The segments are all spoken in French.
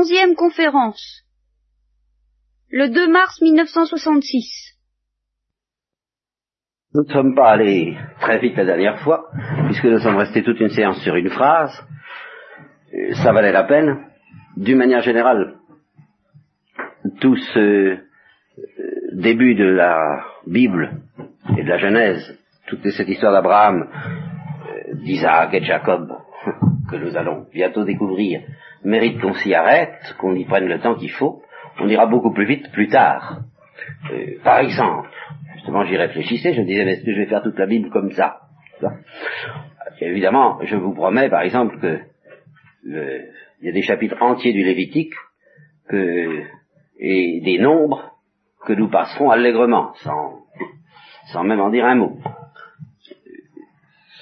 onzième conférence, le 2 mars 1966. Nous ne sommes pas allés très vite la dernière fois, puisque nous sommes restés toute une séance sur une phrase. Ça valait la peine. D'une manière générale, tout ce euh, début de la Bible et de la Genèse, toute cette histoire d'Abraham, euh, d'Isaac et de Jacob, que nous allons bientôt découvrir, mérite qu'on s'y arrête, qu'on y prenne le temps qu'il faut. On ira beaucoup plus vite plus tard. par exemple, justement j'y réfléchissais, je me disais, est-ce que je vais faire toute la Bible comme ça, Évidemment, je vous promets, par exemple, que il y a des chapitres entiers du Lévitique que, et des nombres que nous passerons allègrement, sans, sans même en dire un mot.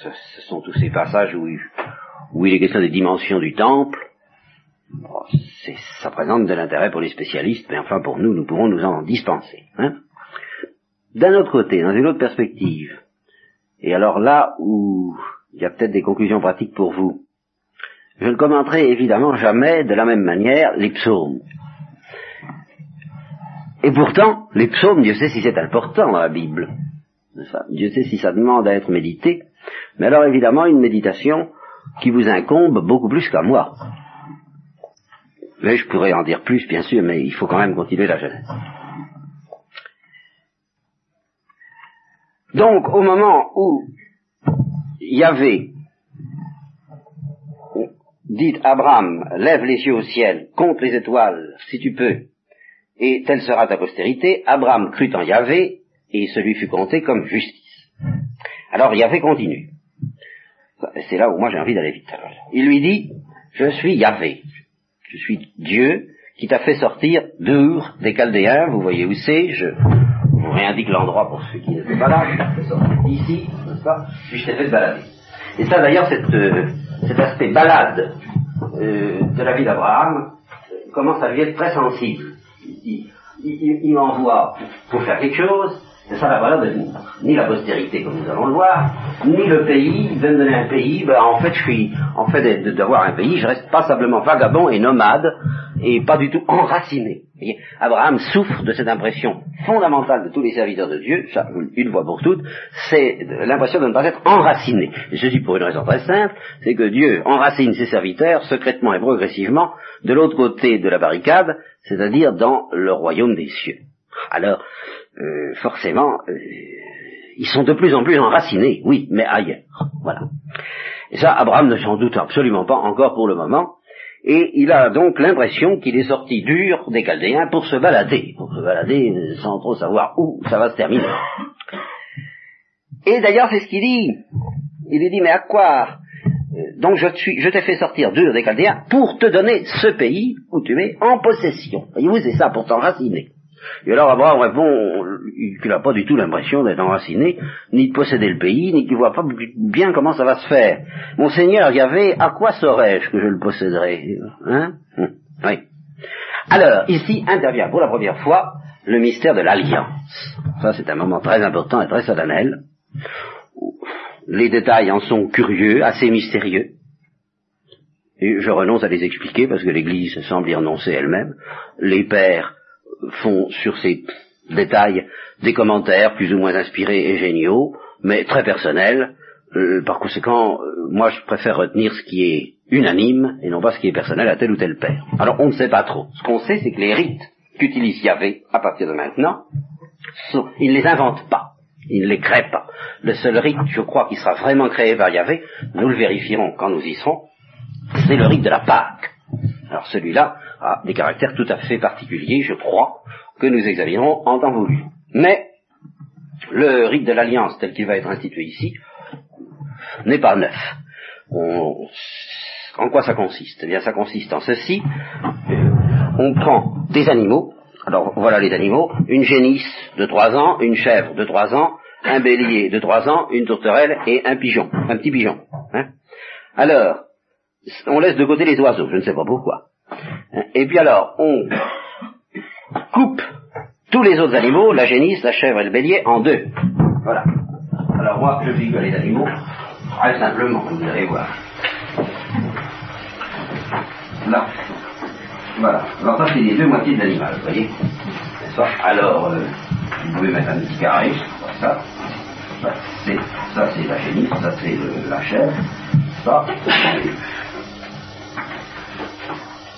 Ce, sont tous ces passages où il est question des dimensions du temple. Ça présente de l'intérêt pour les spécialistes, mais enfin pour nous, nous pourrons nous en dispenser. Hein d'un autre côté, dans une autre perspective, et alors là où il y a peut-être des conclusions pratiques pour vous, je ne commenterai évidemment jamais de la même manière les psaumes. Et pourtant, les psaumes, Dieu sait si c'est important dans la Bible. Dieu sait si ça demande à être médité. Mais alors évidemment, une méditation qui vous incombe beaucoup plus qu'à moi. Mais je pourrais en dire plus, bien sûr, mais il faut quand même continuer la Genèse. Donc, au moment où Yahvé dit Abraham, lève les yeux au ciel, compte les étoiles, si tu peux, et telle sera ta postérité, Abraham crut en Yahvé, et celui fut compté comme justice. Alors Yahvé continue. C'est là où moi j'ai envie d'aller vite. Il lui dit, je suis Yahvé, je suis Dieu qui t'a fait sortir d'Ur des Chaldéens, vous voyez où c'est, je vous réindique l'endroit pour ceux qui n'étaient pas là, je t'ai fait sortir d'ici, n'est-ce pas, puis je t'ai fait balader. Et ça d'ailleurs, euh, cet aspect balade euh, de la vie d'Abraham euh, commence à lui être très sensible. Il, il, m'envoie pour faire quelque chose, c'est ça la valeur de ni la postérité comme nous allons le voir, ni le pays, veut me donner un pays, ben en fait je suis, en fait d'avoir un pays, je reste pas simplement vagabond et nomade, et pas du tout enraciné. Abraham souffre de cette impression fondamentale de tous les serviteurs de Dieu, ça, une fois pour toutes, c'est l'impression de ne pas être enraciné. Et ceci pour une raison très simple, c'est que Dieu enracine ses serviteurs secrètement et progressivement de l'autre côté de la barricade, c'est-à-dire dans le royaume des cieux. Alors, euh, forcément, euh, ils sont de plus en plus enracinés, oui, mais ailleurs. Voilà. Et ça, Abraham ne s'en doute absolument pas encore pour le moment, et il a donc l'impression qu'il est sorti dur des Chaldéens pour se balader, pour se balader sans trop savoir où ça va se terminer. Et d'ailleurs, c'est ce qu'il dit. Il lui dit, mais à quoi euh, Donc je, je t'ai fait sortir dur des Chaldéens pour te donner ce pays où tu es en possession. Voyez-vous, c'est ça, pour t'enraciner. Et alors Abraham répond qu'il n'a pas du tout l'impression d'être enraciné, ni de posséder le pays, ni qu'il voit pas bien comment ça va se faire. Mon Seigneur, il y avait, à quoi saurais-je que je le posséderais Hein? Hum, Oui. Alors, ici intervient pour la première fois le mystère de l'alliance. Ça, c'est un moment très important et très solennel. Les détails en sont curieux, assez mystérieux. Et je renonce à les expliquer parce que l'Église semble y renoncer elle-même. Les pères font sur ces détails des commentaires plus ou moins inspirés et géniaux, mais très personnels. Euh, par conséquent, euh, moi je préfère retenir ce qui est unanime et non pas ce qui est personnel à tel ou tel père. Alors on ne sait pas trop. Ce qu'on sait, c'est que les rites qu'utilise Yahvé à partir de maintenant, il ne les invente pas. Il ne les crée pas. Le seul rite, je crois, qui sera vraiment créé par Yahvé, nous le vérifierons quand nous y serons, c'est le rite de la Pâque. Alors celui-là a des caractères tout à fait particuliers, je crois, que nous examinerons en temps voulu. Mais le rite de l'alliance tel qu'il va être institué ici n'est pas neuf. en quoi ça consiste? Eh bien, ça consiste en ceci. On prend des animaux, alors voilà les animaux, une génisse de trois ans, une chèvre de trois ans, un bélier de trois ans, une tourterelle et un pigeon, un petit pigeon. Hein. alors, on laisse de côté les oiseaux, je ne sais pas pourquoi. Et puis alors, on coupe tous les autres animaux, la génisse, la chèvre et le bélier, en deux. Voilà. Alors moi, je que les animaux, très simplement, vous allez voir. Là, Voilà. Alors ça, c'est les deux moitiés de l'animal, vous voyez Alors, euh, vous pouvez mettre un petit carré, ça. Ça, c'est, la génisse, ça, c'est le- la chair. Ça,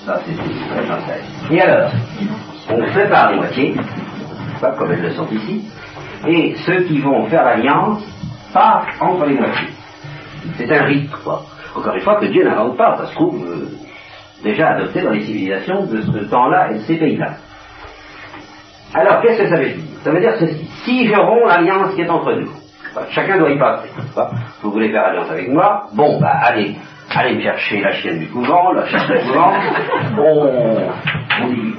ça, c'est une synthèse. Et alors, on sépare les moitiés, pas comme elles le sont ici, et ceux qui vont faire l'alliance passent entre les moitiés. C'est un rite, quoi. Encore une fois, que Dieu n'invente pas, ça se trouve déjà adopté dans les civilisations de ce temps-là et de ces pays-là. Alors, qu'est-ce que ça veut dire? Ça veut dire ceci. Si je romps l'alliance qui est entre nous, chacun doit y passer. Vous voulez faire alliance avec moi? Bon, bah allez, allez me chercher la chienne du couvent, la chienne du couvent. On,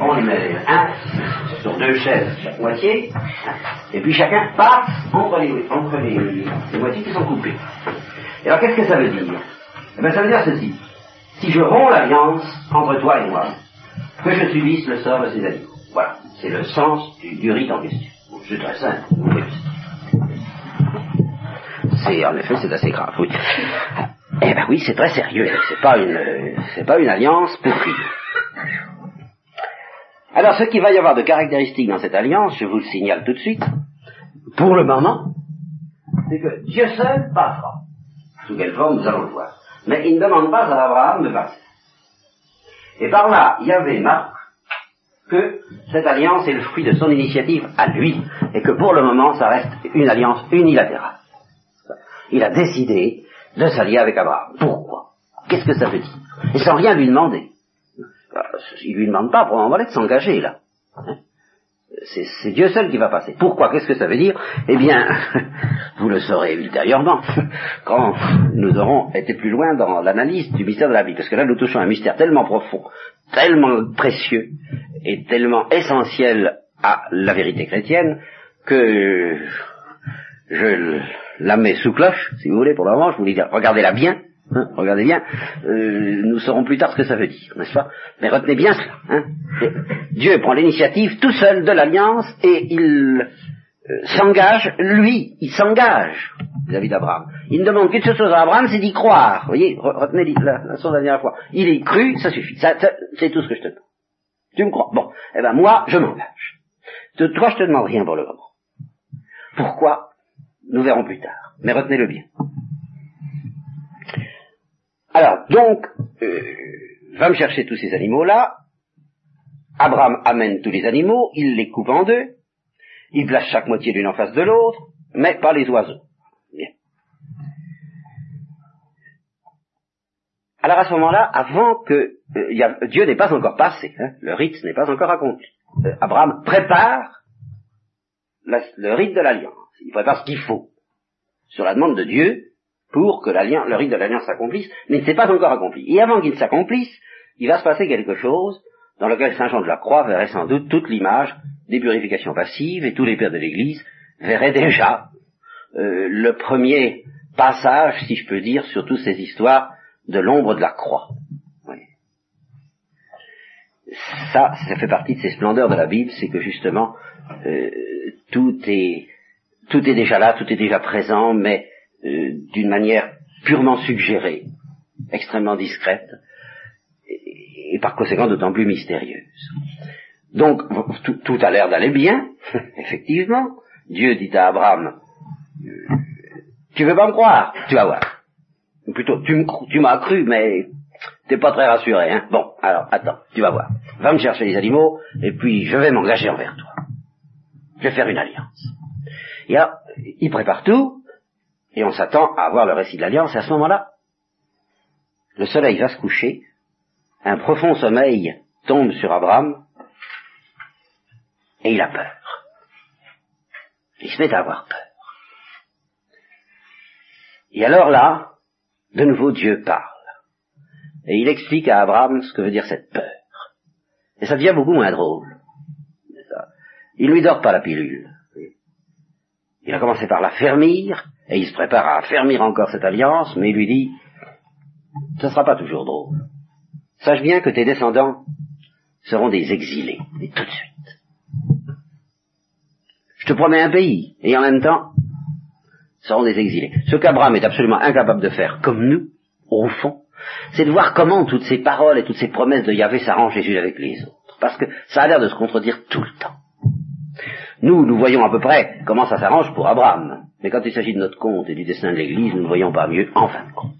on, y- met un sur deux chaises chaque moitié, et puis chacun passe entre les, entre les, les moitiés qui sont coupées. Et alors qu'est-ce que ça veut dire? Eh bien ça veut dire ceci. Si je romps l'alliance entre toi et moi, que je subisse le sort de ces animaux. Voilà, c'est le sens du, du rite en question. C'est très simple. C'est en effet c'est assez grave, oui. Eh ben oui, c'est très sérieux. C'est pas une c'est pas une alliance pour rire. Alors ce qu'il va y avoir de caractéristique dans cette alliance, je vous le signale tout de suite, pour le moment, c'est que Dieu seul passera. Sous quelle forme nous allons le voir. Mais il ne demande pas à Abraham de passer. Et par là, Yahvé marque que cette alliance est le fruit de son initiative à lui, et que pour le moment, ça reste une alliance unilatérale. Il a décidé de s'allier avec Abraham. Pourquoi? Qu'est-ce que ça veut dire? Et sans rien lui demander. Il lui demande pas, pour le moment, de s'engager, là. Hein? C'est Dieu seul qui va passer. Pourquoi? Qu'est-ce que ça veut dire? Eh bien, vous le saurez ultérieurement, quand nous aurons été plus loin dans l'analyse du mystère de la vie. Parce que là, nous touchons un mystère tellement profond, tellement précieux et tellement essentiel à la vérité chrétienne que je la mets sous cloche, si vous voulez, pour le moment. Je vous dis, regardez-la bien. hein, regardez bien, euh, nous saurons plus tard ce que ça veut dire, n'est-ce pas? Mais retenez bien cela. Hein. Dieu prend l'initiative tout seul de l'alliance et il euh, s'engage, lui, il s'engage vis-à-vis d'Abraham. Il ne demande qu'une seule chose à Abraham, c'est d'y croire. Vous voyez, re- retenez la, la la dernière fois. Il est cru, ça suffit. Ça, ça, c'est tout ce que je te demande. Tu me crois? Bon, eh ben moi, je m'engage. De toi, je te demande rien pour le moment. Pourquoi? Nous verrons plus tard. Mais retenez-le bien. Alors, donc, euh, va me chercher tous ces animaux-là. Abraham amène tous les animaux, il les coupe en deux, il place chaque moitié l'une en face de l'autre, mais pas les oiseaux. Alors à ce moment-là, avant que euh, Dieu n'est pas encore passé, hein, le rite n'est pas encore accompli. Euh, Abraham prépare le rite de l'alliance. Il prépare ce qu'il faut sur la demande de Dieu pour que le rite de l'alliance s'accomplisse, mais il ne s'est pas encore accompli. Et avant qu'il s'accomplisse, il va se passer quelque chose dans lequel Saint Jean de la Croix verrait sans doute toute l'image des purifications passives et tous les pères de l'Église verraient déjà euh, le premier passage, si je peux dire, sur toutes ces histoires de l'ombre de la croix. Ça, ça fait partie de ces splendeurs de la Bible, c'est que justement euh, tout est tout est déjà là, tout est déjà présent, mais euh, d'une manière purement suggérée, extrêmement discrète, et, par conséquent d'autant plus mystérieuse. Donc tout, a l'air d'aller bien, effectivement. Dieu dit à Abraham, euh, tu veux pas me croire, tu vas voir. Ou plutôt, tu tu m'as cru, mais t'es pas très rassuré, hein. Bon, alors, attends, tu vas voir. Va me chercher les animaux, et puis je vais m'engager envers toi. Je vais faire une alliance. Il prépare tout, et on s'attend à avoir le récit de l'alliance, et à ce moment-là, le soleil va se coucher, un profond sommeil tombe sur Abraham, et il a peur. Il se met à avoir peur. Et alors là, de nouveau Dieu parle. Et il explique à Abraham ce que veut dire cette peur. Et ça devient beaucoup moins drôle. Il lui dort pas la pilule. Il a commencé par la fermir, et il se prépare à fermir encore cette alliance, mais il lui dit, ce ne sera pas toujours drôle. Sache bien que tes descendants seront des exilés, et tout de suite. Je te promets un pays, et en même temps, seront des exilés. Ce qu'Abraham est absolument incapable de faire, comme nous, au fond, c'est de voir comment toutes ces paroles et toutes ces promesses de Yahvé s'arrangent les avec les autres. Parce que ça a l'air de se contredire tout le temps. Nous, nous voyons à peu près comment ça s'arrange pour Abraham. Mais quand il s'agit de notre compte et du destin de l'Église, nous ne voyons pas mieux en fin de compte.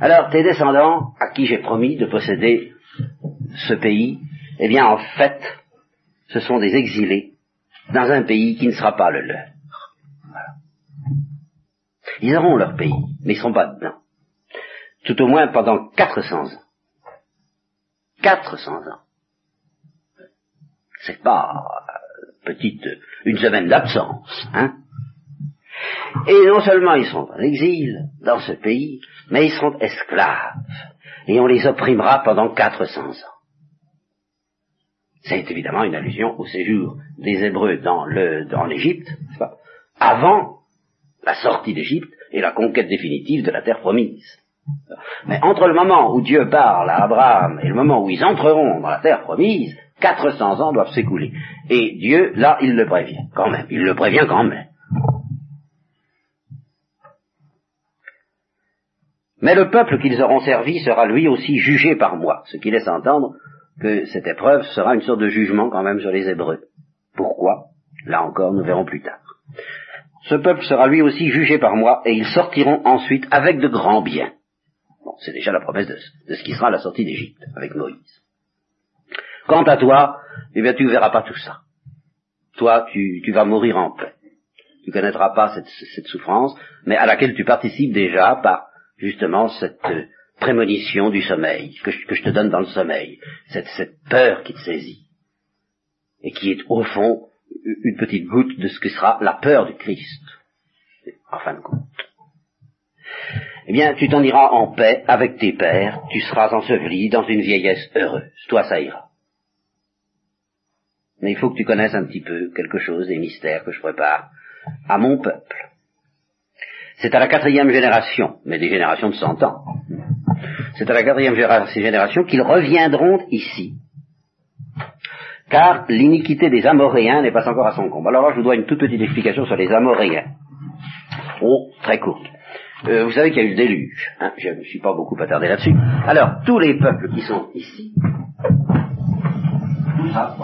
Alors, tes descendants, à qui j'ai promis de posséder ce pays, eh bien, en fait, ce sont des exilés dans un pays qui ne sera pas le leur. Ils auront leur pays, mais ils ne seront pas dedans. Tout au moins pendant 400 ans. 400 ans. C'est pas euh, petite, une semaine d'absence, hein. Et non seulement ils sont en exil dans ce pays, mais ils seront esclaves. Et on les opprimera pendant 400 ans. C'est évidemment une allusion au séjour des Hébreux dans l'Égypte, avant la sortie d'Égypte et la conquête définitive de la terre promise. Mais entre le moment où Dieu parle à Abraham et le moment où ils entreront dans la terre promise, 400 ans doivent s'écouler. Et Dieu, là, il le prévient, quand même. Il le prévient quand même. Mais le peuple qu'ils auront servi sera lui aussi jugé par moi, ce qui laisse entendre que cette épreuve sera une sorte de jugement quand même sur les Hébreux. Pourquoi? Là encore, nous verrons plus tard. Ce peuple sera lui aussi jugé par moi, et ils sortiront ensuite avec de grands biens. Bon, c'est déjà la promesse de, ce qui sera la sortie d'Égypte, avec Moïse. Quant à toi, eh bien tu ne verras pas tout ça. Toi, tu, vas mourir en paix. Tu ne connaîtras pas cette, cette souffrance, mais à laquelle tu participes déjà par justement cette euh, prémonition du sommeil, que je, te donne dans le sommeil, cette, peur qui te saisit, et qui est au fond une petite goutte de ce que sera la peur du Christ, en fin de compte. Eh bien, tu t'en iras en paix avec tes pères, tu seras enseveli dans une vieillesse heureuse, toi ça ira. Mais il faut que tu connaisses un petit peu quelque chose des mystères que je prépare à mon peuple. C'est à la quatrième génération, mais des générations de cent ans. C'est à la quatrième génération qu'ils reviendront ici. Car l'iniquité des Amoréens n'est pas encore à son comble. Alors là, je vous dois une toute petite explication sur les Amoréens. Oh, très courte. Euh, vous savez qu'il y a eu le déluge. Hein je ne suis pas beaucoup attardé là-dessus. Alors, tous les peuples qui sont ici, tout ça,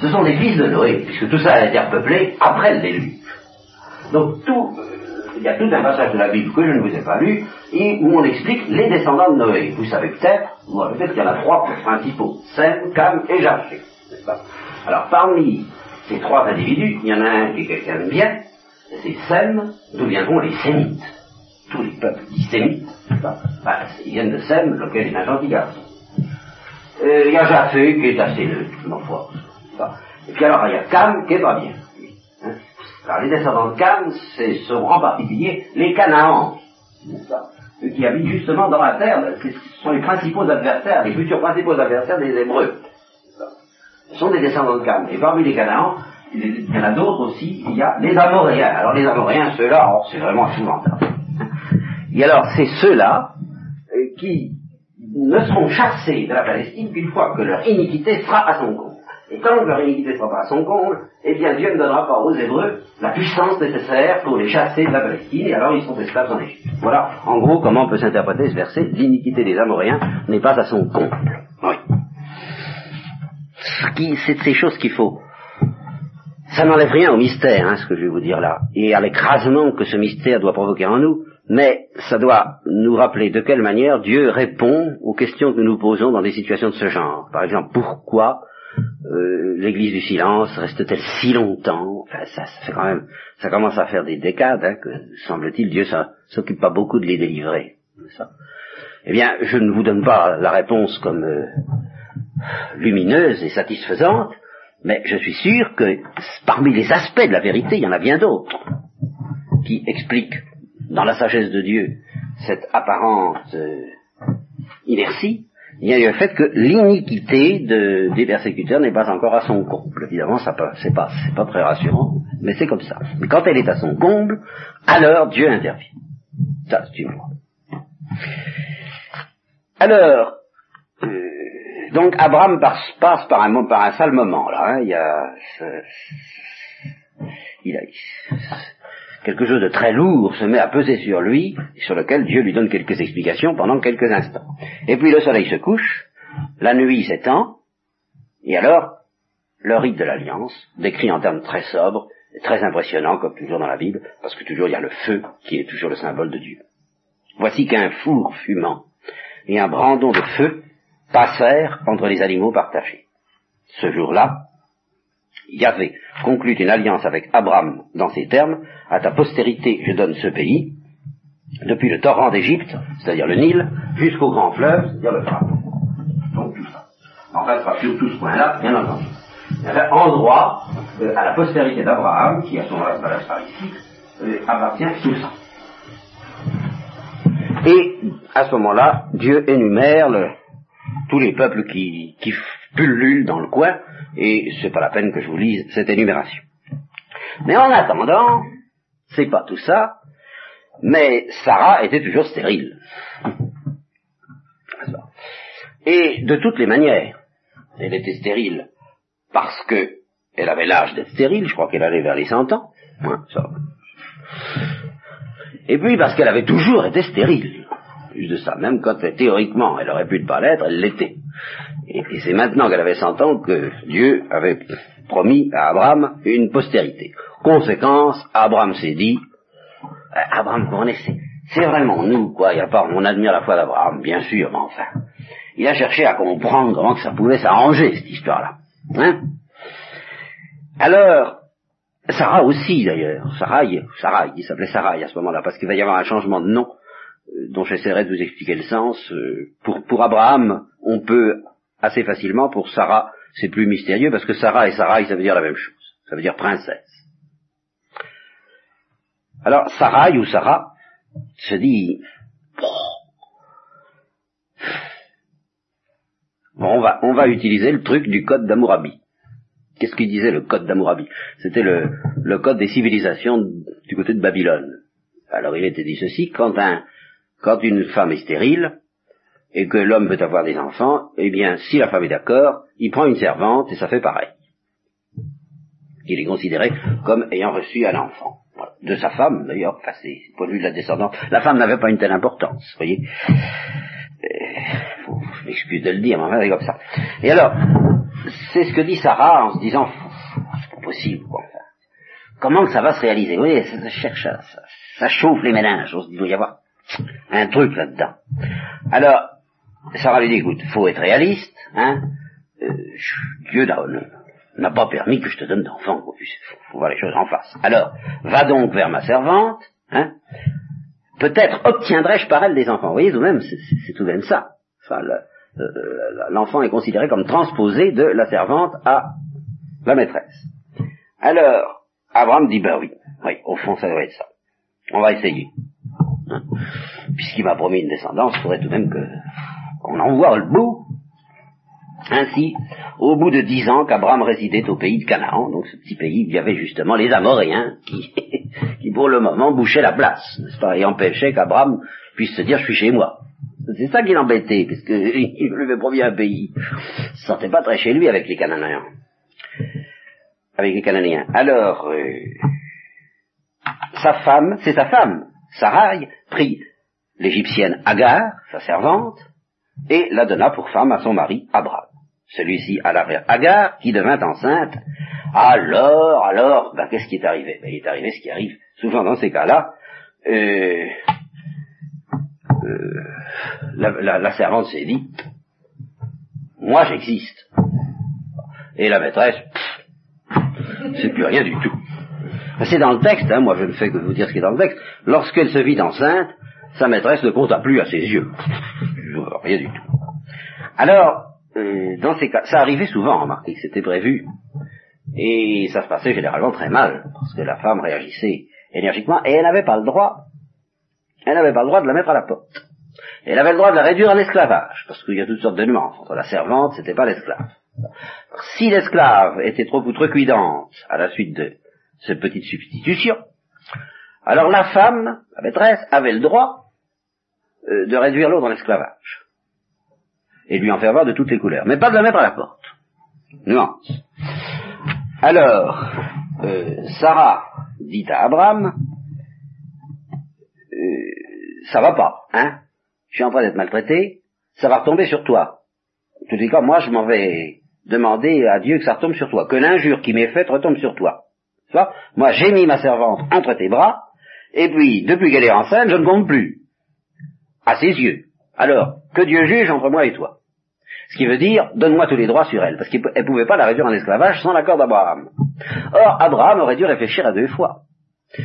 ce sont fils de Noé, puisque tout ça a été repeuplé après le déluge. Donc tout, il y a tout un passage de la Bible que je ne vous ai pas lu, et où on explique les descendants de Noé. Vous savez peut-être, vous savez peut-être qu'il y en a trois principaux, Sem, Cam et pas? Alors parmi ces trois individus, il y en a un qui est quelqu'un de bien, c'est Sem, d'où viendront les Sémites. Tous les peuples dits Sémites, bah, ils viennent de Sem, lequel est un gentil garçon. Euh, il y a Japheth qui est assez neutre, ma foi. Et puis alors il y a Cam qui est pas bien. Alors les descendants de Cam, c'est sont en particulier les Canaans, qui habitent justement dans la terre, ce sont les principaux adversaires, les futurs principaux adversaires des Hébreux. Ce sont des descendants de Cam. Et parmi les Canaans, il y en a d'autres aussi, il y a les Amoréens. Alors les Amoréens, ceux-là, oh, c'est vraiment épouvantable. Et alors c'est ceux-là euh, qui ne seront chassés de la Palestine qu'une fois que leur iniquité sera à son compte. Et tant que leur iniquité ne sera pas à son comble, eh bien Dieu ne donnera pas aux Hébreux la puissance nécessaire pour les chasser de la Palestine, et alors ils sont esclaves en Égypte. Voilà, en gros, comment peut s'interpréter ce verset L'iniquité des Amoréens n'est pas à son comble. Oui. C'est ces choses qu'il faut. Ça n'enlève rien au mystère, hein, ce que je vais vous dire là, et à l'écrasement que ce mystère doit provoquer en nous, mais ça doit nous rappeler de quelle manière Dieu répond aux questions que nous posons dans des situations de ce genre. Par exemple, pourquoi euh, l'église du silence reste-t-elle si longtemps? Enfin, ça, fait quand même, ça commence à faire des décades hein, que, semble-t-il, Dieu s'occupe pas beaucoup de les délivrer. Ça. Eh bien, je ne vous donne pas la réponse comme euh, lumineuse et satisfaisante, mais je suis sûr que parmi les aspects de la vérité, il y en a bien d'autres qui expliquent dans la sagesse de Dieu cette apparente euh, inertie il y a le fait que l'iniquité des persécuteurs n'est pas encore à son comble. Évidemment, ça c'est pas, c'est pas très rassurant, mais c'est comme ça. Mais quand elle est à son comble, alors Dieu intervient. Ça, c'est une loi. Alors, euh, donc Abraham passe, par un par un sale moment là. Hein. il y a, il a quelque chose de très lourd se met à peser sur lui, sur lequel Dieu lui donne quelques explications pendant quelques instants. Et puis le soleil se couche, la nuit s'étend, et alors, le rite de l'alliance, décrit en termes très sobres, très impressionnants, comme toujours dans la Bible, parce que toujours il y a le feu qui est toujours le symbole de Dieu. Voici qu'un four fumant et un brandon de feu passèrent entre les animaux partagés. Ce jour-là, Yahvé conclut une alliance avec Abraham dans ces termes, à ta postérité je donne ce pays, depuis le torrent d'Égypte, c'est-à-dire le Nil, jusqu'au grand fleuve, c'est-à-dire le Pharaon. Donc tout ça. En fait, pas sur tout ce point-là, bien entendu. Avait endroit euh, à la postérité d'Abraham, qui à son moment là par ici, euh, appartient tout ça. Et à ce moment-là, Dieu énumère tous les peuples qui, qui pullulent dans le coin, et c'est pas la peine que je vous lise cette énumération. Mais en attendant, c'est pas tout ça, mais Sarah était toujours stérile. Et de toutes les manières, elle était stérile parce que elle avait l'âge d'être stérile, je crois qu'elle allait vers les 100 ans. ça. Et puis parce qu'elle avait toujours été stérile. Plus de ça, même quand théoriquement elle aurait pu ne pas l'être, elle l'était. Et, c'est maintenant qu'elle avait 100 ans que Dieu avait promis à Abraham une postérité. Conséquence, Abraham s'est dit, euh, Abraham connaissait, c'est vraiment nous, quoi, y a pas, on admire la foi d'Abraham, bien sûr, mais enfin. Il a cherché à comprendre comment que ça pouvait s'arranger, cette histoire-là. Hein Alors, Sarah aussi d'ailleurs, Sarah, Sarah, il s'appelait Sarah à ce moment-là, parce qu'il va y avoir un changement de nom euh, dont j'essaierai de vous expliquer le sens. Euh, pour, pour Abraham, on peut assez facilement, pour Sarah, c'est plus mystérieux, parce que Sarah et Sarah, ça veut dire la même chose, ça veut dire princesse. Alors, Sarah ou Sarah se dit, bon, on va, on va utiliser le truc du code d'Amourabi. Qu'est-ce qu'il disait le code d'Amourabi? C'était le, le code des civilisations du côté de Babylone. Alors il était dit ceci, quand, un, quand une femme est stérile, et que l'homme veut avoir des enfants, eh bien, si la femme est d'accord, il prend une servante et ça fait pareil. Il est considéré comme ayant reçu un enfant. De sa femme, d'ailleurs, enfin, c'est point de vue de la descendance. La femme n'avait pas une telle importance, vous voyez. Euh, je m'excuse de le dire, mais enfin, c'est comme ça. Et alors, c'est ce que dit Sarah en se disant, c'est pas possible, quoi. Comment ça va se réaliser? Vous voyez, ça, cherche, ça, chauffe les dit, il doit y avoir un truc là-dedans. Alors, Sarah lui dit, écoute, faut être réaliste, hein. Euh, Dieu n'a pas permis que je te donne d'enfant. Il faut, voir les choses en face. Alors, va donc vers ma servante, hein. Peut-être obtiendrai-je par elle des enfants. Vous voyez, tout de même, c'est tout de même ça. Enfin, l'enfant est considéré comme transposé de la servante à la maîtresse. Alors, Abraham dit, ben oui, oui, au fond, ça doit être ça. On va essayer. Hein. Puisqu'il m'a promis une descendance, il faudrait tout de même qu'on en voit le bout. Ainsi, au bout de dix ans qu'Abraham résidait au pays de Canaan, donc ce petit pays, il y avait justement les Amoréens qui, qui pour le moment bouchaient la place, n'est-ce pas, et empêchaient qu'Abraham puisse se dire je suis chez moi. C'est ça qui l'embêtait, parce qu'il lui avait promis un pays. Il se sentait pas très chez lui avec les Cananéens. Avec les Cananéens. Alors, euh, sa femme, c'est sa femme, Sarai, prit l'égyptienne Agar, sa servante, et la donna pour femme à son mari Abraham. Celui-ci alla vers Agar, qui devint enceinte. Alors, alors, ben, qu'est-ce qui est arrivé? Ben, Il est arrivé ce qui arrive souvent dans ces cas-là. Euh, euh, la, servante s'est dit, moi j'existe. Et la maîtresse, c'est plus rien du tout. C'est dans le texte, hein, moi je ne fais que vous dire ce qui est dans le texte. Lorsqu'elle se vit enceinte, sa maîtresse ne compta plus à ses yeux. Rien du tout. Alors, euh, dans ces cas, ça arrivait souvent, remarquez que c'était prévu. Et ça se passait généralement très mal, parce que la femme réagissait énergiquement, et elle n'avait pas le droit, elle n'avait pas le droit de la mettre à la porte. Elle avait le droit de la réduire en esclavage, parce qu'il y a toutes sortes de nuances. Entre la servante, c'était pas l'esclave. Si l'esclave était trop outrecuidante à la suite de cette petite substitution, alors la femme, la maîtresse, avait le droit euh, de réduire l'autre en esclavage. Et lui en faire voir de toutes les couleurs. Mais pas de la mettre à la porte. Nuance. Alors, euh, Sarah dit à Abraham, ça va pas, hein Je suis en train d'être maltraité, ça va retomber sur toi. En tous cas, moi, je m'en vais demander à Dieu que ça retombe sur toi, que l'injure qui m'est faite retombe sur toi. Moi, j'ai mis ma servante entre tes bras, et puis, depuis qu'elle est enceinte, je ne compte plus. À ses yeux. Alors, que Dieu juge entre moi et toi. Ce qui veut dire, donne-moi tous les droits sur elle, parce qu'elle ne pouvait pas la réduire en esclavage sans l'accord d'Abraham. Or, Abraham aurait dû réfléchir à deux fois.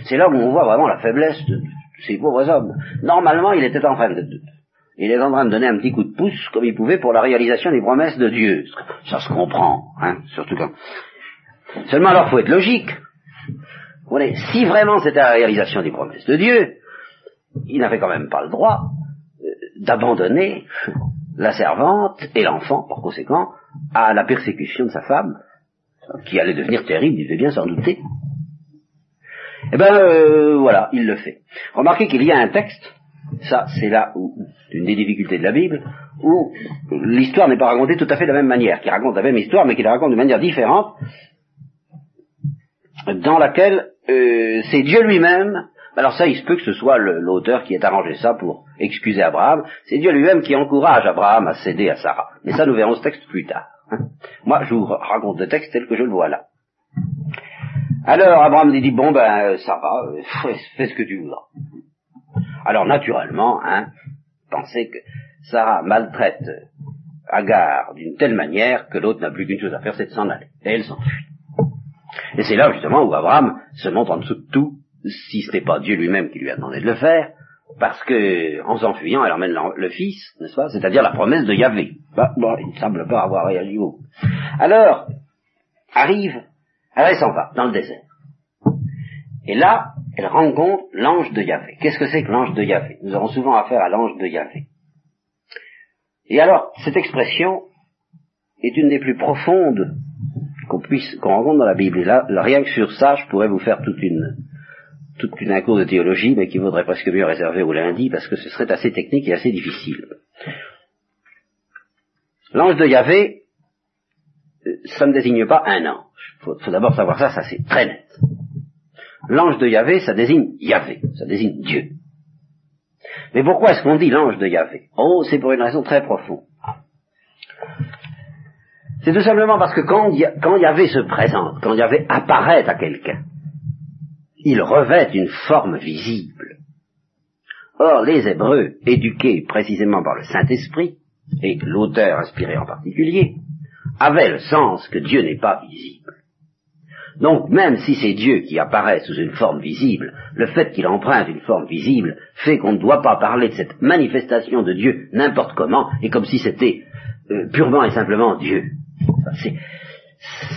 C'est là où on voit vraiment la faiblesse de, ces pauvres hommes. Normalement, il était en train de, il est en train de donner un petit coup de pouce comme il pouvait pour la réalisation des promesses de Dieu. Ça se comprend, hein, surtout quand. Seulement alors, faut être logique. Si vraiment c'était la réalisation des promesses de Dieu, il n'avait quand même pas le droit euh, d'abandonner la servante et l'enfant, par conséquent, à la persécution de sa femme, qui allait devenir terrible, il devait bien s'en douter. Eh ben euh, voilà, il le fait. Remarquez qu'il y a un texte, ça c'est là où une des difficultés de la Bible, où l'histoire n'est pas racontée tout à fait de la même manière, qui raconte la même histoire, mais qui la raconte de manière différente, dans laquelle euh, c'est Dieu lui-même. Alors ça, il se peut que ce soit l'auteur qui ait arrangé ça pour excuser Abraham. C'est Dieu lui-même qui encourage Abraham à céder à Sarah. Mais ça, nous verrons ce texte plus tard. Hein. Moi, je vous raconte le texte tel que je le vois là. Alors Abraham dit, bon ben ça va, euh, fais ce que tu voudras. Alors naturellement, hein, pensez que Sarah maltraite Agar d'une telle manière que l'autre n'a plus qu'une chose à faire, c'est de s'en aller. Et elle s'enfuit. Et c'est là justement où Abraham se montre en dessous de tout, si ce n'est pas Dieu lui-même qui lui a demandé de le faire, parce que en s'enfuyant, elle emmène le fils, n'est-ce pas C'est-à-dire la promesse de Yahvé. Bah, bon, il ne semble pas avoir réagi haut. Alors, arrive elle s'en va, dans le désert. Et là, elle rencontre l'ange de Yahvé. Qu'est-ce que c'est que l'ange de Yahvé? Nous avons souvent affaire à l'ange de Yahvé. Et alors, cette expression est une des plus profondes puisse, qu'on rencontre dans la Bible. Et là, rien que sur ça, je pourrais vous faire toute une, toute une cours de théologie, mais qui vaudrait presque mieux réserver au lundi, parce que ce serait assez technique et assez difficile. L'ange de Yahvé, euh, ça ne désigne pas un ange. Il faut, d'abord savoir ça, ça c'est très net. L'ange de Yahvé, ça désigne Yahvé, ça désigne Dieu. Mais pourquoi est-ce qu'on dit l'ange de Yahvé? Oh, c'est pour une raison très profonde. C'est tout simplement parce que quand, quand Yahvé se présente, quand Yahvé apparaît à quelqu'un, il revêt une forme visible. Or, les Hébreux, éduqués précisément par le Saint-Esprit, et l'auteur inspiré en particulier, avaient le sens que Dieu n'est pas visible. Donc même si c'est Dieu qui apparaît sous une forme visible, le fait qu'il emprunte une forme visible fait qu'on ne doit pas parler de cette manifestation de Dieu n'importe comment, et comme si c'était euh, purement et simplement Dieu.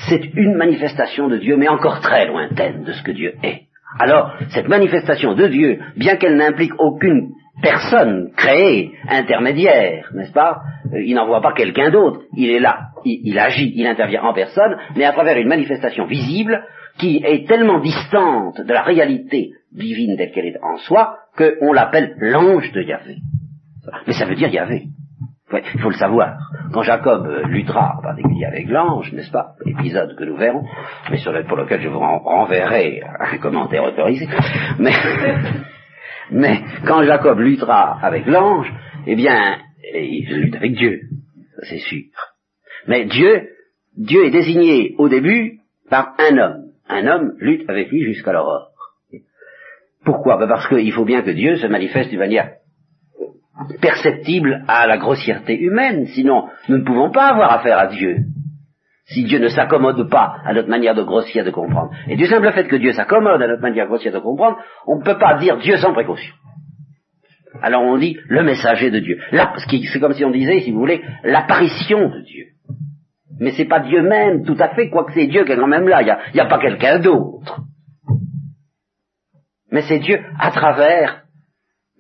C'est une manifestation de Dieu, mais encore très lointaine de ce que Dieu est. Alors, cette manifestation de Dieu, bien qu'elle n'implique aucune personne créée, intermédiaire, n'est-ce pas euh, Il n'envoie pas quelqu'un d'autre, il est là, il, agit, il intervient en personne, mais à travers une manifestation visible qui est tellement distante de la réalité divine telle qu'elle est en soi, qu'on l'appelle l'ange de Yahvé. Mais ça veut dire Yahvé. Il faut le savoir. Quand Jacob euh, luttera en particulier avec l'ange, n'est-ce pas Épisode que nous verrons, mais sur pour lequel je vous renverrai un commentaire autorisé. Mais, mais quand Jacob luttera avec l'ange, eh bien, il lutte avec Dieu, c'est sûr. Mais Dieu, Dieu est désigné au début par un homme. Un homme lutte avec lui jusqu'à l'aurore. Pourquoi? Ben Parce qu'il faut bien que Dieu se manifeste d'une manière perceptible à la grossièreté humaine, sinon nous ne pouvons pas avoir affaire à Dieu. Si Dieu ne s'accommode pas à notre manière de grossière de comprendre. Et du simple fait que Dieu s'accommode à notre manière grossière de comprendre, on ne peut pas dire Dieu sans précaution. Alors on dit le messager de Dieu. C'est comme si on disait, si vous voulez, l'apparition de Dieu. Mais c'est pas Dieu même, tout à fait, quoique c'est Dieu qui est quand même là, il n'y a pas quelqu'un d'autre. Mais c'est Dieu à travers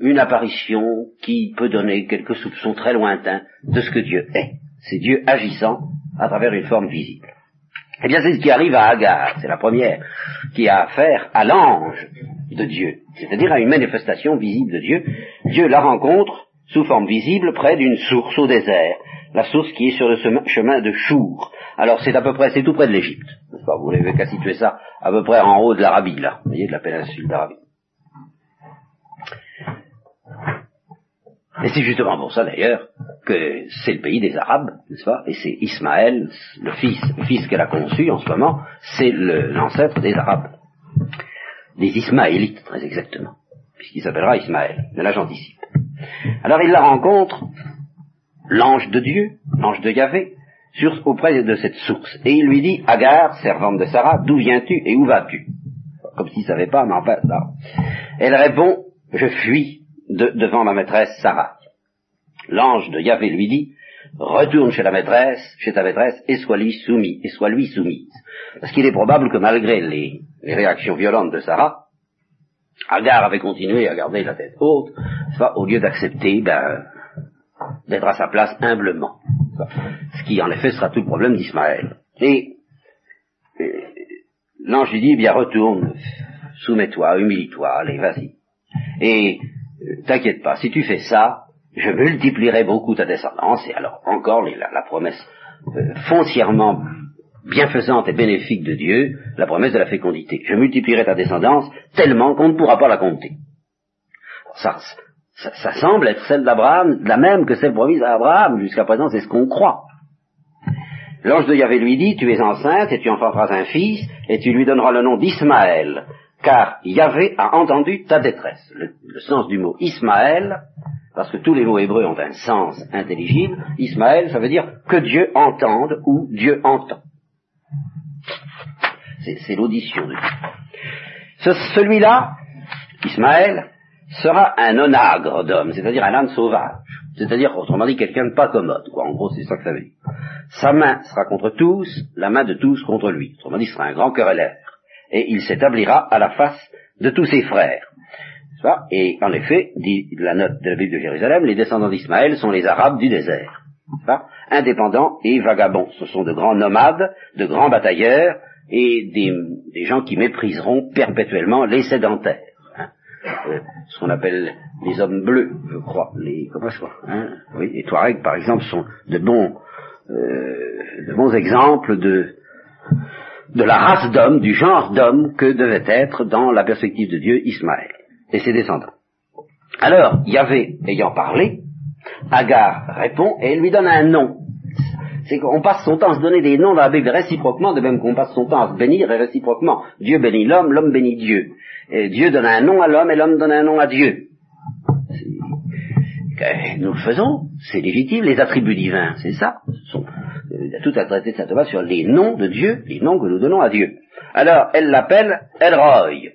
une apparition qui peut donner quelques soupçons très lointains de ce que Dieu est. C'est Dieu agissant à travers une forme visible. Eh bien, c'est ce qui arrive à Agar, c'est la première, qui a affaire à l'ange de Dieu, c'est-à-dire à une manifestation visible de Dieu. Dieu la rencontre sous forme visible près d'une source au désert, la source qui est sur le chemin de Chour. Alors c'est à peu près, c'est tout près de l'Égypte. Vous n'avez qu'à situer ça à peu près en haut de l'Arabie, là, vous voyez, de la péninsule d'Arabie. Et c'est justement pour ça d'ailleurs que c'est le pays des Arabes, n'est-ce pas? Et c'est Ismaël, le fils, le fils qu'elle a conçu en ce moment, c'est l'ancêtre des Arabes. Des Ismaélites, très exactement, puisqu'il s'appellera Ismaël, mais là j'anticipe. Alors il la rencontre, l'ange de Dieu, l'ange de Yahvé, auprès de cette source. Et il lui dit, Agar, servante de Sarah, d'où viens-tu et où vas-tu? Comme s'il ne savait pas, mais enfin, non. Elle répond, je fuis devant ma maîtresse Sarah. L'ange de Yahvé lui dit, retourne chez la maîtresse, chez ta maîtresse, et sois-lui soumis, et sois-lui soumise. Parce qu'il est probable que malgré les, réactions violentes de Sarah, Agar avait continué à garder la tête haute, soit au lieu d'accepter, ben, d'être à sa place humblement. Ce qui, en effet, sera tout le problème d'Ismaël. Et, l'ange lui dit, eh bien, retourne, soumets-toi, humilie-toi, allez, vas-y. Et t'inquiète pas, si tu fais ça, je multiplierai beaucoup ta descendance, et alors encore la, promesse euh, foncièrement bienfaisante et bénéfique de Dieu, la promesse de la fécondité. Je multiplierai ta descendance tellement qu'on ne pourra pas la compter. Ça, ça, semble être celle d'Abraham, la même que celle promise à Abraham, jusqu'à présent c'est ce qu'on croit. L'ange de Yahvé lui dit, tu es enceinte et tu enfanteras un fils, et tu lui donneras le nom d'Ismaël, car Yahvé a entendu ta détresse. Le, sens du mot Ismaël, parce que tous les mots hébreux ont un sens intelligible, Ismaël, ça veut dire que Dieu entende ou Dieu entend. C'est l'audition de Dieu. celui-là, Ismaël, sera un onagre d'homme, c'est-à-dire un âne sauvage, c'est-à-dire, autrement dit, quelqu'un de pas commode, quoi. En gros, c'est ça que ça veut dire. Sa main sera contre tous, la main de tous contre lui. Autrement dit, ce sera un grand querellaire et il s'établira à la face de tous ses frères. Et en effet, dit la note de la Bible de Jérusalem, les descendants d'Ismaël sont les Arabes du désert. Indépendants et vagabonds. Ce sont de grands nomades, de grands batailleurs et des, gens qui mépriseront perpétuellement les sédentaires. Hein? Euh, ce qu'on appelle les hommes bleus, je crois. Les, comment ça, hein? Oui, les Touaregs, par exemple, sont de bons, euh, de bons exemples de, de la race d'homme, du genre d'homme que devait être, dans la perspective de Dieu, Ismaël et ses descendants. Alors, Yahvé ayant parlé, Agar répond et lui donne un nom. C'est qu'on passe son temps à se donner des noms dans la Bible réciproquement, de même qu'on passe son temps à se bénir et réciproquement. Dieu bénit l'homme, l'homme bénit Dieu. Et Dieu donne un nom à l'homme et l'homme donne un nom à Dieu. Nous le faisons, c'est légitime, les attributs divins, c'est ça. A tout à traiter de sa Torah sur les noms de Dieu, les noms que nous donnons à Dieu. Alors, elle l'appelle Elroy.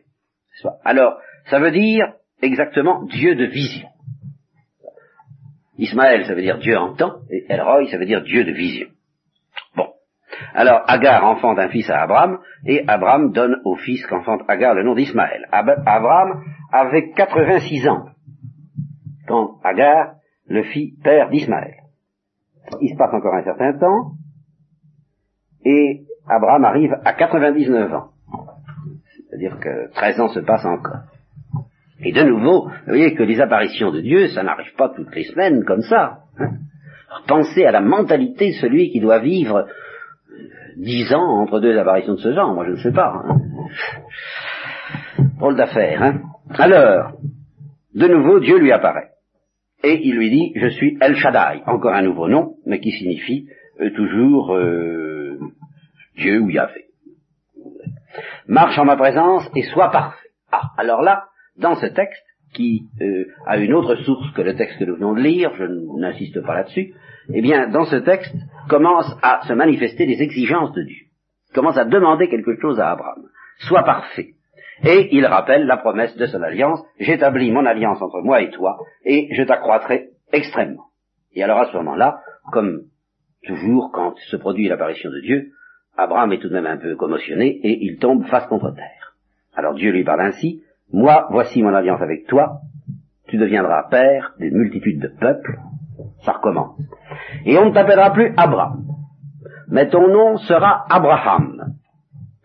Alors, ça veut dire exactement Dieu de vision. Ismaël, ça veut dire Dieu entend, et Elroy, ça veut dire Dieu de vision. Bon. Alors, Agar enfante un fils à Abraham, et Abraham donne au fils qu'enfante Agar le nom d'Ismaël. Abraham avait 86 ans quand Agar le fit père d'Ismaël il se passe encore un certain temps, et Abraham arrive à 99 ans. C'est-à-dire que 13 ans se passent encore. Et de nouveau, vous voyez que les apparitions de Dieu, ça n'arrive pas toutes les semaines comme ça. Hein. pensez à la mentalité de celui qui doit vivre dix ans entre deux apparitions de ce genre, moi je ne sais pas. Hein. Drôle d'affaire. Hein. Alors, de nouveau, Dieu lui apparaît et il lui dit, je suis El Shaddai, encore un nouveau nom, mais qui signifie euh, toujours euh, Dieu ou Yahvé. Marche en ma présence et sois parfait. Ah, alors là, dans ce texte, qui euh, a une autre source que le texte que nous venons de lire, je n'insiste pas là-dessus, eh bien, dans ce texte, commence à se manifester les exigences de Dieu. Commence à demander quelque chose à Abraham. Sois parfait. Et il rappelle la promesse de son alliance, j'établis mon alliance entre moi et toi, et je t'accroîtrai extrêmement. Et alors à ce moment-là, comme toujours quand se produit l'apparition de Dieu, Abraham est tout de même un peu commotionné et il tombe face contre terre. Alors Dieu lui parle ainsi, moi voici mon alliance avec toi, tu deviendras père d'une multitude de peuples, ça recommence. Et on ne t'appellera plus Abraham, mais ton nom sera Abraham.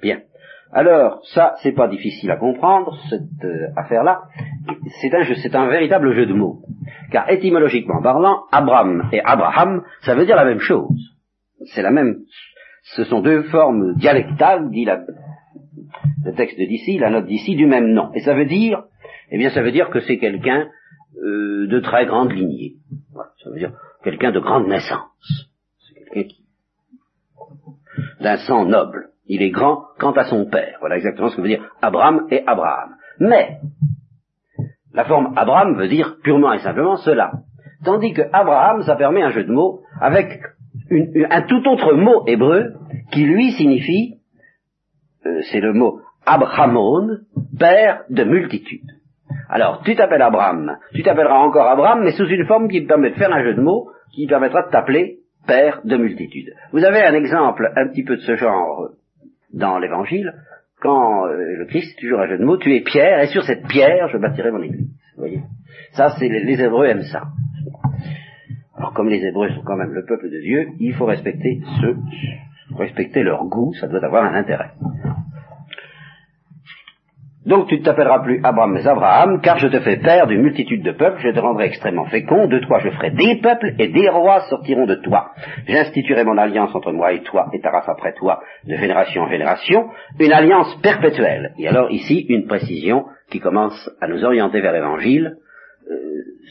Bien. Alors, ça, c'est pas difficile à comprendre, cette euh, affaire-là. C'est un, un véritable jeu de mots. Car étymologiquement parlant, Abraham et Abraham, ça veut dire la même chose. C'est la même, ce sont deux formes dialectales, dit la, le texte d'ici, la note d'ici, du même nom. Et ça veut dire, eh bien, ça veut dire que c'est quelqu'un euh, de très grande lignée. ça veut dire quelqu'un de grande naissance. C'est quelqu'un qui d'un sang noble. Il est grand quant à son père. Voilà exactement ce que veut dire Abraham et Abraham. Mais la forme Abraham veut dire purement et simplement cela. Tandis que Abraham, ça permet un jeu de mots avec un tout autre mot hébreu qui lui signifie, euh, c'est le mot Abrahamon, père de multitude. Alors, tu t'appelles Abraham, tu t'appelleras encore Abraham, mais sous une forme qui permet de faire un jeu de mots qui permettra de t'appeler père de multitude. Vous avez un exemple un petit peu de ce genre dans l'Évangile, quand euh, le Christ, toujours un jeu de mots, tu es pierre, et sur cette pierre, je bâtirai mon église. Vous voyez? Ça, c'est les, Hébreux aiment ça. Alors, comme les Hébreux sont quand même le peuple de Dieu, il faut respecter ceux, respecter leur goût, ça doit avoir un intérêt. Donc tu ne t'appelleras plus Abraham mais Abraham, car je te fais père d'une multitude de peuples, je te rendrai extrêmement fécond, de toi je ferai des peuples, et des rois sortiront de toi. J'instituerai mon alliance entre moi et toi, et ta race après toi, de génération en génération, une alliance perpétuelle. Et alors ici, une précision qui commence à nous orienter vers l'Évangile, euh,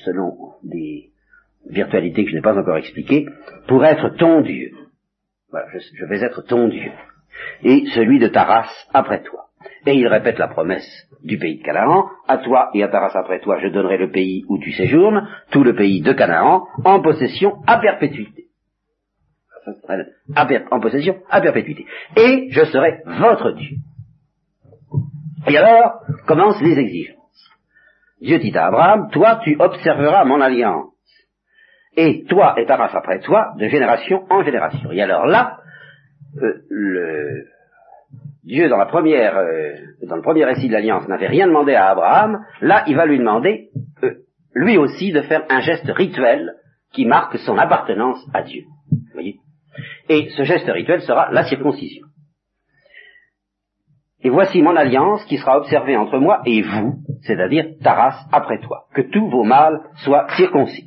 selon des virtualités que je n'ai pas encore expliquées, pour être ton Dieu. Voilà, je vais être ton Dieu, et celui de ta race après toi. Et il répète la promesse du pays de Canaan, à toi et à ta race après toi, je donnerai le pays où tu séjournes, tout le pays de Canaan, en possession à perpétuité. En possession à perpétuité. Et je serai votre Dieu. Et alors commencent les exigences. Dieu dit à Abraham, toi tu observeras mon alliance. Et toi et ta race après toi, de génération en génération. Et alors là, euh, le, Dieu, dans, la première, euh, dans le premier récit de l'Alliance, n'avait rien demandé à Abraham, là, il va lui demander, euh, lui aussi, de faire un geste rituel qui marque son appartenance à Dieu. voyez? Et ce geste rituel sera la circoncision. Et voici mon alliance qui sera observée entre moi et vous, c'est-à-dire ta race après toi, que tous vos mâles soient circoncis.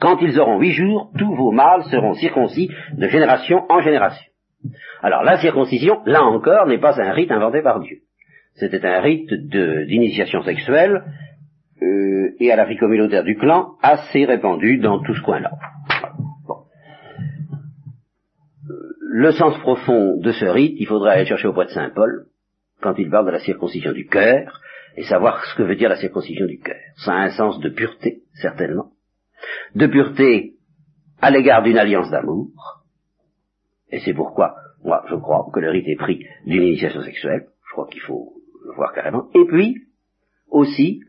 Quand ils auront huit jours, tous vos mâles seront circoncis de génération en génération. Alors la circoncision, là encore, n'est pas un rite inventé par Dieu. C'était un rite d'initiation sexuelle euh, et à la vie communautaire du clan assez répandu dans tout ce coin-là. Le sens profond de ce rite, il faudrait aller chercher auprès de Saint Paul, quand il parle de la circoncision du cœur, et savoir ce que veut dire la circoncision du cœur. Ça a un sens de pureté, certainement. De pureté à l'égard d'une alliance d'amour, et c'est pourquoi moi, je crois que le rite est pris d'une initiation sexuelle. Je crois qu'il faut le voir carrément. Et puis, aussi,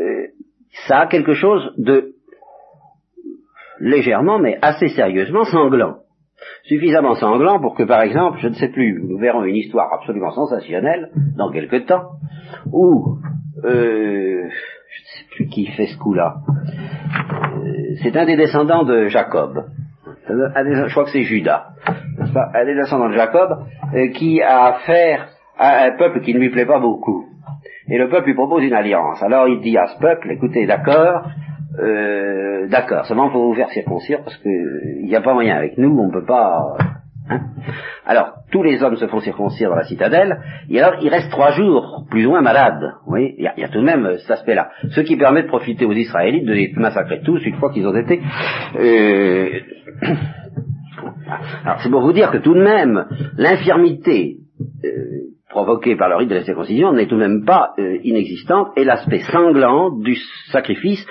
euh, ça a quelque chose de légèrement, mais assez sérieusement sanglant. Suffisamment sanglant pour que, par exemple, je ne sais plus, nous verrons une histoire absolument sensationnelle dans quelque temps, où, euh, je ne sais plus qui fait ce coup-là, euh, c'est un des descendants de Jacob, je crois que c'est Judas, un des descendants de Jacob, euh, qui a affaire à un peuple qui ne lui plaît pas beaucoup. Et le peuple lui propose une alliance. Alors il dit à ce peuple, écoutez, d'accord, euh, d'accord, seulement faut vous faire circoncire parce qu'il n'y a pas moyen avec nous, on ne peut pas... Hein. alors, tous les hommes se font circoncire dans la citadelle, et alors il reste trois jours, plus ou moins malades. Oui, il y, a tout de même cet aspect-là. Ce qui permet de profiter aux Israélites de les massacrer tous une fois qu'ils ont été... Euh, alors c'est pour vous dire que tout de même, l'infirmité euh, provoquée par le rite de la circoncision n'est tout de même pas euh, inexistante, et l'aspect sanglant du sacrifice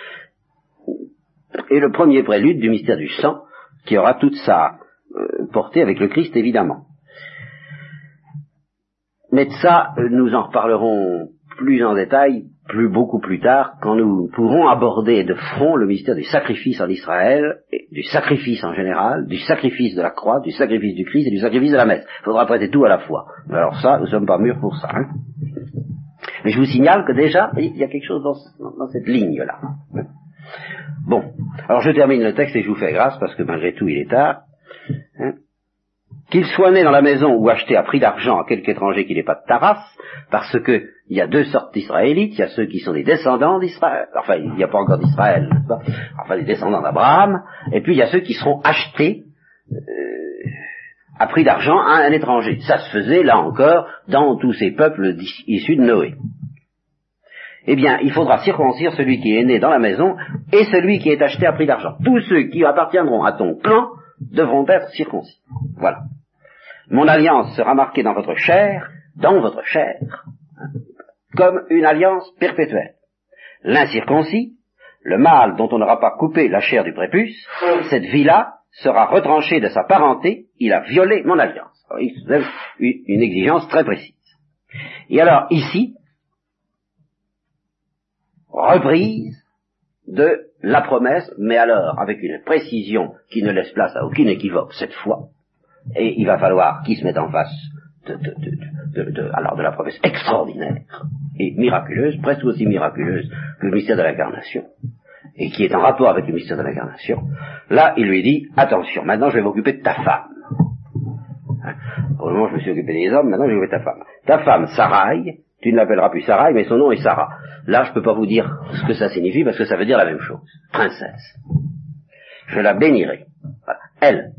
est le premier prélude du mystère du sang, qui aura toute sa euh, portée avec le Christ, évidemment. Mais de ça, nous en reparlerons plus en détail plus beaucoup plus tard, quand nous pourrons aborder de front le mystère du sacrifice en Israël, du sacrifice en général, du sacrifice de la croix, du sacrifice du Christ et du sacrifice de la messe. Il faudra prêter tout à la fois. Alors ça, nous sommes pas mûrs pour ça. Hein. Mais je vous signale que déjà, il y a quelque chose dans, cette ligne-là. Bon, alors je termine le texte et je vous fais grâce parce que malgré tout il est tard. Hein. Qu'il soit né dans la maison ou acheté à prix d'argent à quelque étranger qui n'est pas de ta race, parce que il y a deux sortes d'Israélites, il y a ceux qui sont des descendants d'Israël, enfin il n'y a pas encore d'Israël, enfin des descendants d'Abraham, et puis il y a ceux qui seront achetés euh, à prix d'argent à un étranger. Ça se faisait là encore dans tous ces peuples issus de Noé. eh bien, il faudra circoncire celui qui est né dans la maison et celui qui est acheté à prix d'argent. Tous ceux qui appartiendront à ton clan devront être circoncis. Voilà. Mon alliance sera marquée dans votre chair, dans votre chair, hein, comme une alliance perpétuelle. L'incirconcis, le mâle dont on n'aura pas coupé la chair du prépuce, cette vie-là sera retranchée de sa parenté, il a violé mon alliance. Il une exigence très précise. Et alors, ici, reprise de la promesse, mais alors avec une précision qui ne laisse place à aucune équivoque cette fois, et il va falloir qu'il se mette en face de, alors de la promesse extraordinaire et miraculeuse, presque aussi miraculeuse que le mystère de l'incarnation, et qui est en rapport avec le mystère de l'incarnation, là il lui dit, attention, maintenant je vais m'occuper de ta femme. Hein? Le moment je me suis occupé des hommes, maintenant je vais m'occuper de ta femme. Ta femme, Sarai, tu ne l'appelleras plus Sarai, mais son nom est Sarah. Là, je ne peux pas vous dire ce que ça signifie, parce que ça veut dire la même chose. Princesse. Je la bénirai. Elle.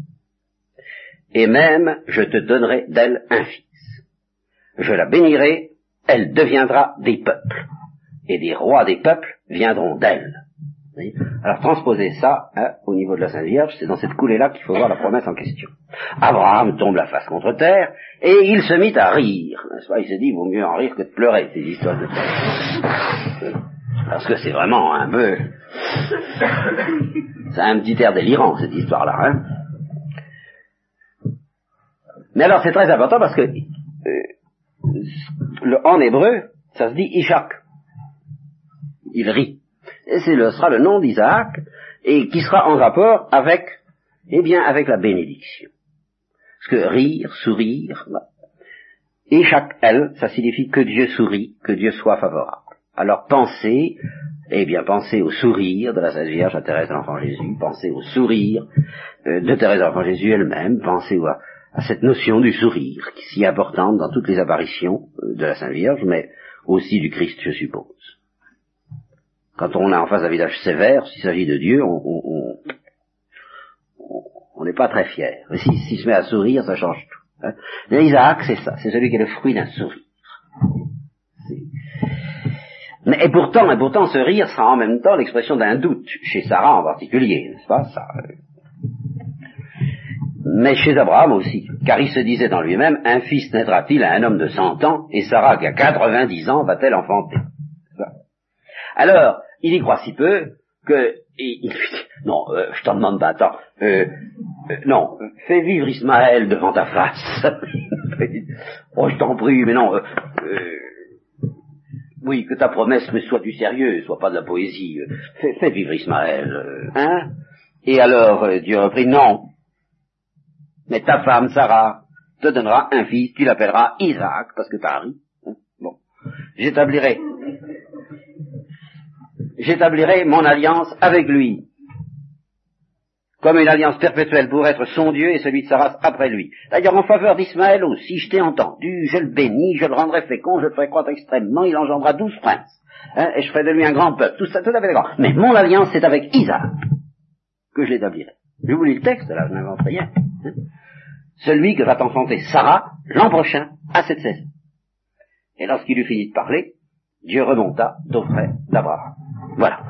Et même, je te donnerai d'elle un fils. Je la bénirai, elle deviendra des peuples. Et des rois des peuples viendront d'elle. Alors transposer ça hein, au niveau de la Sainte Vierge, c'est dans cette coulée-là qu'il faut voir la promesse en question. Abraham tombe la face contre terre et il se mit à rire. il s'est dit, il vaut mieux en rire que de pleurer ces histoires de Parce que c'est vraiment un peu... C'est un petit air délirant cette histoire-là. Hein? Mais alors c'est très important parce que euh, le, en hébreu, ça se dit Ishak. Il rit et ce sera le nom d'Isaac, et qui sera en rapport avec, eh bien, avec la bénédiction. Parce que rire, sourire, et chaque elle, ça signifie que Dieu sourit, que Dieu soit favorable. Alors pensez, eh bien, pensez au sourire de la Sainte Vierge à Thérèse de l'Enfant Jésus, pensez au sourire euh, de Thérèse de l'Enfant Jésus elle-même, pensez à, à, cette notion du sourire, qui est si importante dans toutes les apparitions euh, de la Sainte Vierge, mais aussi du Christ, je suppose. Quand on a en face un visage sévère, s'il s'agit de Dieu, on n'est pas très fier. Mais s'il si, se met à sourire, ça change tout. Hein. Isaac, c'est ça, c'est celui qui est le fruit d'un sourire. Mais, et pourtant, et pourtant, ce rire sera en même temps l'expression d'un doute, chez Sarah en particulier, n'est-ce pas ça. Mais chez Abraham aussi, car il se disait dans lui-même, un fils naîtra-t-il à un homme de cent ans, et Sarah qui a quatre-vingt-dix ans va-t-elle enfanter? Alors, il y croit si peu que il, non, euh, je t'en demande pas, attends, euh, euh, non, fais vivre Ismaël devant ta face. oh, je t'en prie, mais non, oui, que ta promesse me soit du sérieux, soit pas de la poésie. Fais, fais vivre Ismaël, hein Et alors, Dieu reprit, non, mais ta femme, Sarah, te donnera un fils, tu l'appelleras Isaac, parce que t'as ri. Hein. bon, j'établirai j'établirai mon alliance avec lui, comme une alliance perpétuelle pour être son Dieu et celui de sa race après lui. D'ailleurs, en faveur d'Ismaël aussi, je t'ai entendu, je le bénis, je le rendrai fécond, je le ferai croître extrêmement, il engendrera douze princes, hein, et je ferai de lui un grand peuple, tout ça, tout à fait. Mais mon alliance, c'est avec Isaac que je l'établirai. Je vous lis le texte, là, je n'invente rien. Hein. Celui que va t'enfanter Sarah l'an prochain, à cette saison. Et lorsqu'il eut fini de parler, Dieu remonta d'auprès d'Abraham. Voilà.